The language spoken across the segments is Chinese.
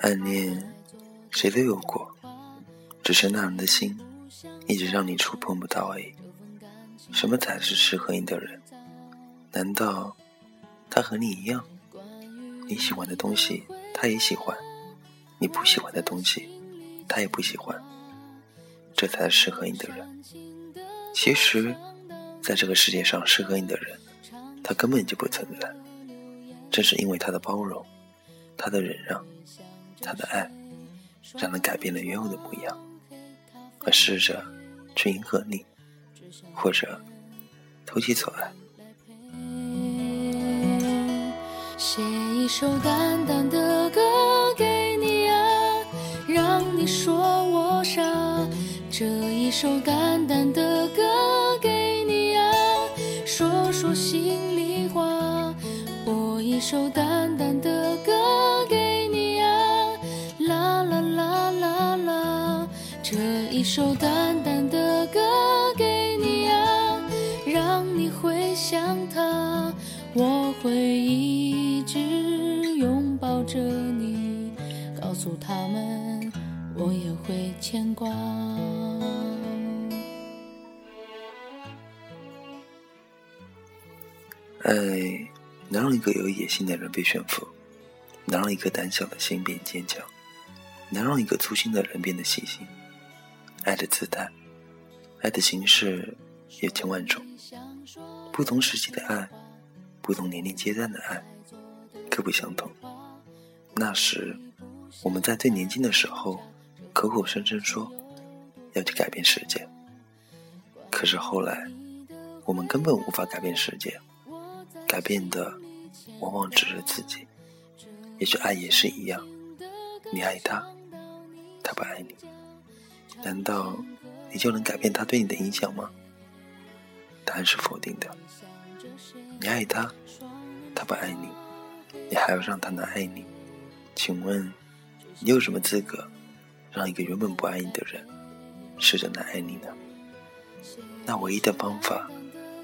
暗恋谁都有过，只是那人的心一直让你触碰不到而已。什么才是适合你的人？难道他和你一样？你喜欢的东西他也喜欢，你不喜欢的东西他也不喜欢，这才是适合你的人。其实，在这个世界上适合你的人，他根本就不存在。正是因为他的包容，他的忍让。他的爱，让他改变了原有的模样，而试着去迎合你，或者投其所爱。写一首淡淡的歌给你啊，让你说我傻。这一首淡淡的歌给你啊，说说心里话。播一首淡淡的歌一首淡淡的歌给你啊，让你回想他，我会一直拥抱着你，告诉他们我也会牵挂。爱能让一个有野心的人被驯服，能让一个胆小的心变坚强，能让一个粗心的人变得细心。爱的姿态，爱的形式有千万种，不同时期的爱，不同年龄阶段的爱，各不相同。那时，我们在最年轻的时候，口口声声说要去改变世界，可是后来，我们根本无法改变世界，改变的往往只是自己。也许爱也是一样，你爱他，他不爱你。难道你就能改变他对你的影响吗？答案是否定的。你爱他，他不爱你，你还要让他能爱你？请问你有什么资格让一个原本不爱你的人试着来爱你呢？那唯一的方法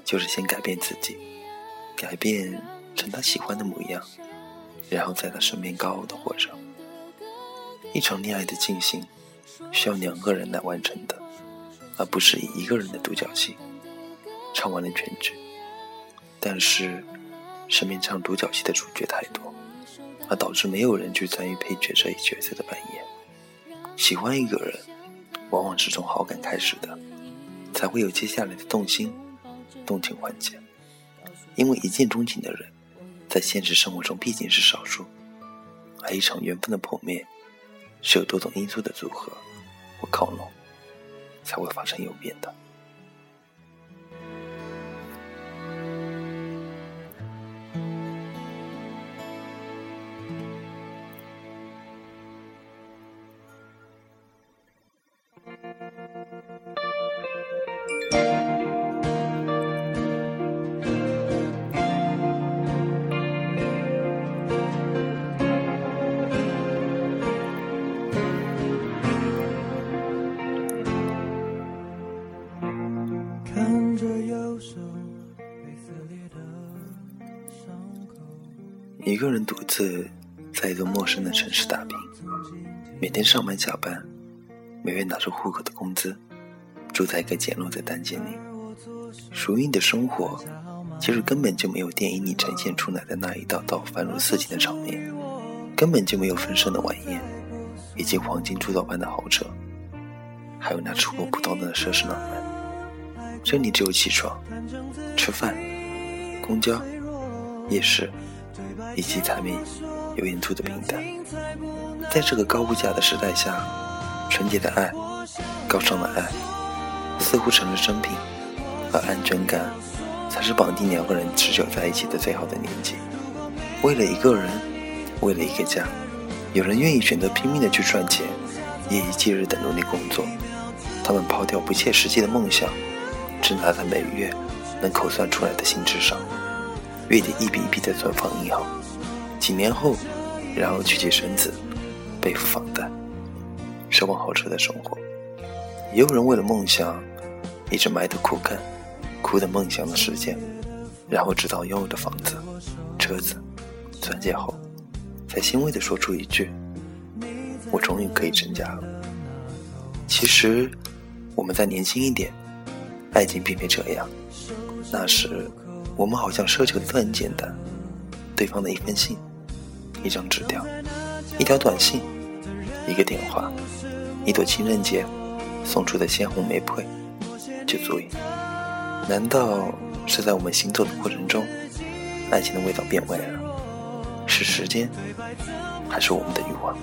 就是先改变自己，改变成他喜欢的模样，然后在他身边高傲的活着。一场恋爱的进行。需要两个人来完成的，而不是以一个人的独角戏唱完了全剧。但是，身边唱独角戏的主角太多，而导致没有人去参与配角这一角色的扮演。喜欢一个人，往往是从好感开始的，才会有接下来的动心、动情环节。因为一见钟情的人，在现实生活中毕竟是少数，而一场缘分的破灭。是有多种因素的组合或靠拢，才会发生有变的。一个人独自在一座陌生的城市打拼，每天上班下班，每月拿着户口的工资，住在一个简陋的单间里。属于你的生活，其实根本就没有电影里呈现出来的那一道道繁如似锦的场面，根本就没有丰盛的晚宴，以及黄金铸造般的豪车，还有那触摸不到的奢侈浪漫。这里只有起床、吃饭、公交、夜市。以及柴米油盐醋的平淡，在这个高物价的时代下，纯洁的爱、高尚的爱，似乎成了生品，而安全感，才是绑定两个人持久在一起的最好的年纪。为了一个人，为了一个家，有人愿意选择拼命的去赚钱，夜以继日的努力工作。他们抛掉不切实际的梦想，只拿在每月能口算出来的薪资上，月底一笔一笔的存放银行。几年后，然后娶妻生子，背负房贷，奢望豪车的生活。也有人为了梦想，一直埋头苦干，苦等梦想的实现，然后直到拥有的房子、车子、钻戒后，才欣慰地说出一句：“我终于可以成家了。其实，我们再年轻一点，爱情并非这样。那时，我们好像奢求的都很简单：对方的一封信、一张纸条、一条短信、一个电话、一朵情人节送出的鲜红玫瑰，就足以。难道是在我们行走的过程中，爱情的味道变味了？是时间，还是我们的欲望？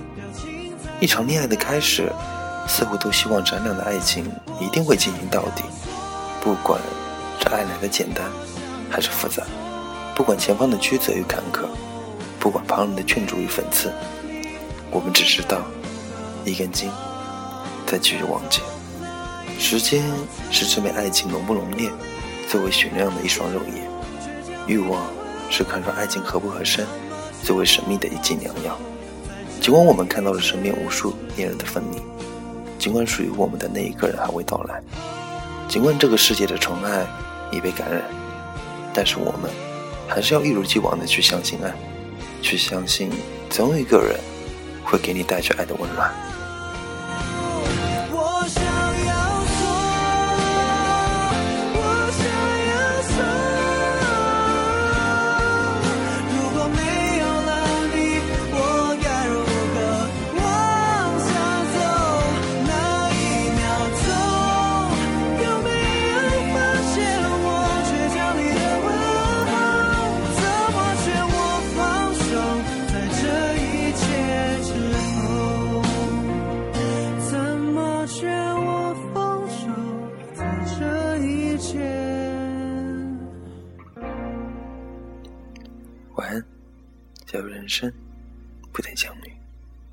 一场恋爱的开始，似乎都希望这样的爱情一定会进行到底，不管这爱来的简单还是复杂，不管前方的曲折与坎坷，不管旁人的劝阻与讽刺，我们只知道一根筋在继续往前。时间是证明爱情浓不浓烈最为雪亮的一双肉眼，欲望是看出爱情合不合身最为神秘的一剂良药。尽管我们看到了身边无数恋人的分离，尽管属于我们的那一个人还未到来，尽管这个世界的宠爱已被感染，但是我们还是要一如既往的去相信爱，去相信总有一个人会给你带着爱的温暖。晚安，加入人生，不等相遇。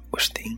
我是丁。